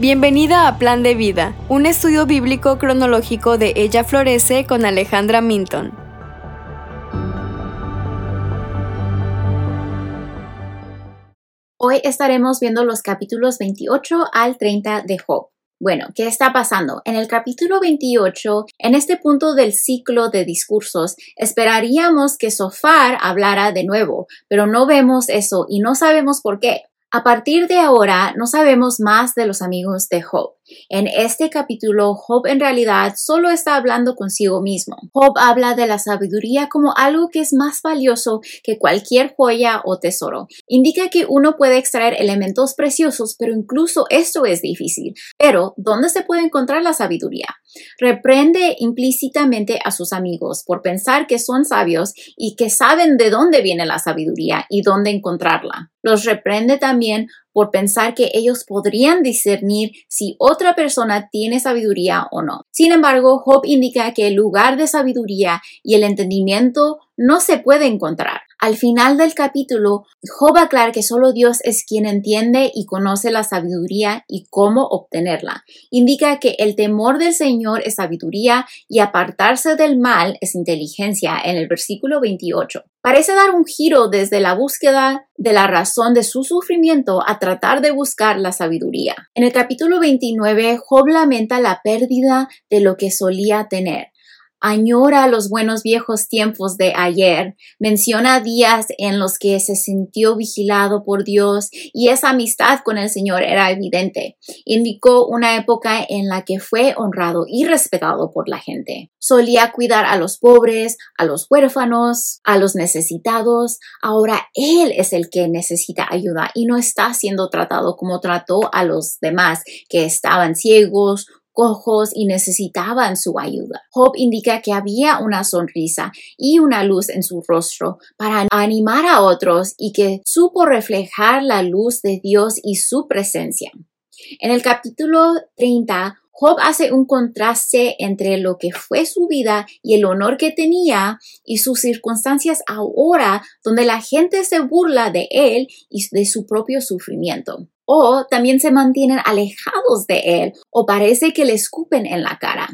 Bienvenida a Plan de Vida, un estudio bíblico cronológico de Ella Florece con Alejandra Minton. Hoy estaremos viendo los capítulos 28 al 30 de Job. Bueno, ¿qué está pasando? En el capítulo 28, en este punto del ciclo de discursos, esperaríamos que Sofar hablara de nuevo, pero no vemos eso y no sabemos por qué. A partir de ahora, no sabemos más de los amigos de Job. En este capítulo, Job en realidad solo está hablando consigo mismo. Job habla de la sabiduría como algo que es más valioso que cualquier joya o tesoro. Indica que uno puede extraer elementos preciosos, pero incluso esto es difícil. Pero, ¿dónde se puede encontrar la sabiduría? Reprende implícitamente a sus amigos por pensar que son sabios y que saben de dónde viene la sabiduría y dónde encontrarla. Los reprende también por pensar que ellos podrían discernir si otra persona tiene sabiduría o no. Sin embargo, Job indica que el lugar de sabiduría y el entendimiento no se puede encontrar. Al final del capítulo, Job aclara que solo Dios es quien entiende y conoce la sabiduría y cómo obtenerla. Indica que el temor del Señor es sabiduría y apartarse del mal es inteligencia en el versículo 28. Parece dar un giro desde la búsqueda de la razón de su sufrimiento a tratar de buscar la sabiduría. En el capítulo 29, Job lamenta la pérdida de lo que solía tener añora los buenos viejos tiempos de ayer, menciona días en los que se sintió vigilado por Dios y esa amistad con el Señor era evidente. Indicó una época en la que fue honrado y respetado por la gente. Solía cuidar a los pobres, a los huérfanos, a los necesitados. Ahora Él es el que necesita ayuda y no está siendo tratado como trató a los demás que estaban ciegos ojos y necesitaban su ayuda. Job indica que había una sonrisa y una luz en su rostro para animar a otros y que supo reflejar la luz de Dios y su presencia. En el capítulo 30, Job hace un contraste entre lo que fue su vida y el honor que tenía y sus circunstancias ahora donde la gente se burla de él y de su propio sufrimiento o también se mantienen alejados de él o parece que le escupen en la cara.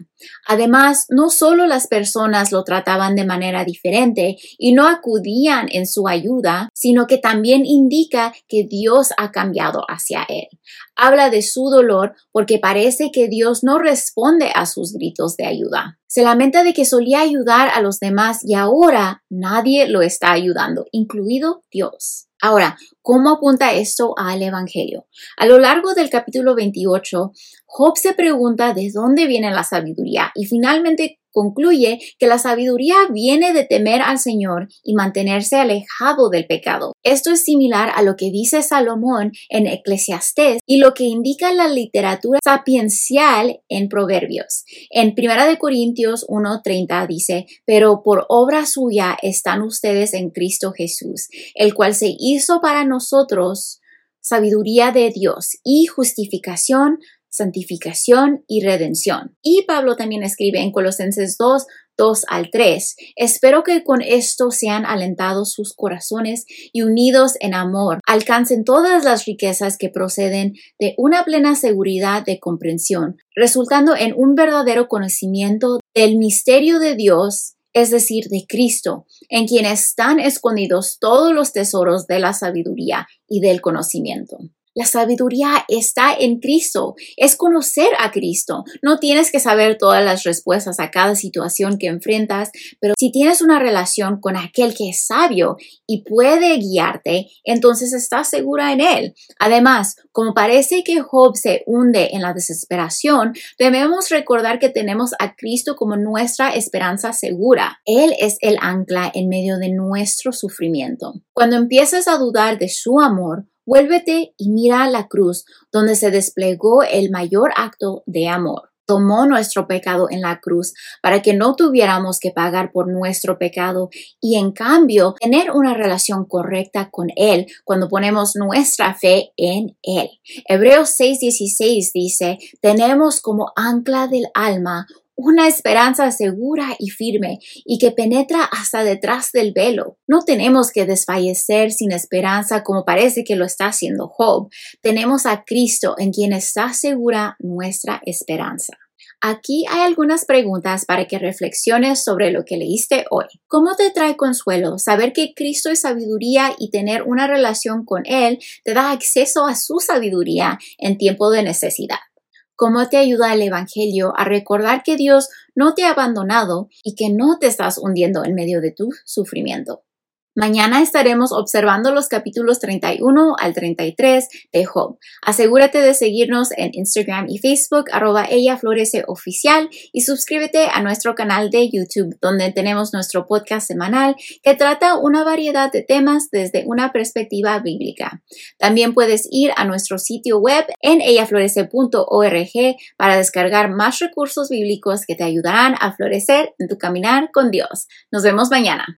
Además, no solo las personas lo trataban de manera diferente y no acudían en su ayuda, sino que también indica que Dios ha cambiado hacia él. Habla de su dolor porque parece que Dios no responde a sus gritos de ayuda. Se lamenta de que solía ayudar a los demás y ahora nadie lo está ayudando, incluido Dios. Ahora, ¿cómo apunta esto al Evangelio? A lo largo del capítulo 28, Job se pregunta de dónde viene la sabiduría y finalmente concluye que la sabiduría viene de temer al Señor y mantenerse alejado del pecado. Esto es similar a lo que dice Salomón en Eclesiastés y lo que indica la literatura sapiencial en Proverbios. En 1 Corintios 1:30 dice, pero por obra suya están ustedes en Cristo Jesús, el cual se hizo para nosotros sabiduría de Dios y justificación, santificación y redención. Y Pablo también escribe en Colosenses 2, 2 al 3. Espero que con esto sean alentados sus corazones y unidos en amor, alcancen todas las riquezas que proceden de una plena seguridad de comprensión, resultando en un verdadero conocimiento del misterio de Dios es decir, de Cristo, en quien están escondidos todos los tesoros de la sabiduría y del conocimiento. La sabiduría está en Cristo, es conocer a Cristo. No tienes que saber todas las respuestas a cada situación que enfrentas, pero si tienes una relación con aquel que es sabio y puede guiarte, entonces estás segura en él. Además, como parece que Job se hunde en la desesperación, debemos recordar que tenemos a Cristo como nuestra esperanza segura. Él es el ancla en medio de nuestro sufrimiento. Cuando empiezas a dudar de su amor, Vuélvete y mira la cruz donde se desplegó el mayor acto de amor. Tomó nuestro pecado en la cruz para que no tuviéramos que pagar por nuestro pecado y en cambio tener una relación correcta con Él cuando ponemos nuestra fe en Él. Hebreos 6:16 dice, tenemos como ancla del alma una esperanza segura y firme y que penetra hasta detrás del velo. No tenemos que desfallecer sin esperanza como parece que lo está haciendo Job. Tenemos a Cristo en quien está segura nuestra esperanza. Aquí hay algunas preguntas para que reflexiones sobre lo que leíste hoy. ¿Cómo te trae consuelo saber que Cristo es sabiduría y tener una relación con Él te da acceso a su sabiduría en tiempo de necesidad? ¿Cómo te ayuda el Evangelio a recordar que Dios no te ha abandonado y que no te estás hundiendo en medio de tu sufrimiento? Mañana estaremos observando los capítulos 31 al 33 de Job. Asegúrate de seguirnos en Instagram y Facebook, arroba ella florece oficial y suscríbete a nuestro canal de YouTube, donde tenemos nuestro podcast semanal que trata una variedad de temas desde una perspectiva bíblica. También puedes ir a nuestro sitio web en ellaflorece.org para descargar más recursos bíblicos que te ayudarán a florecer en tu caminar con Dios. Nos vemos mañana.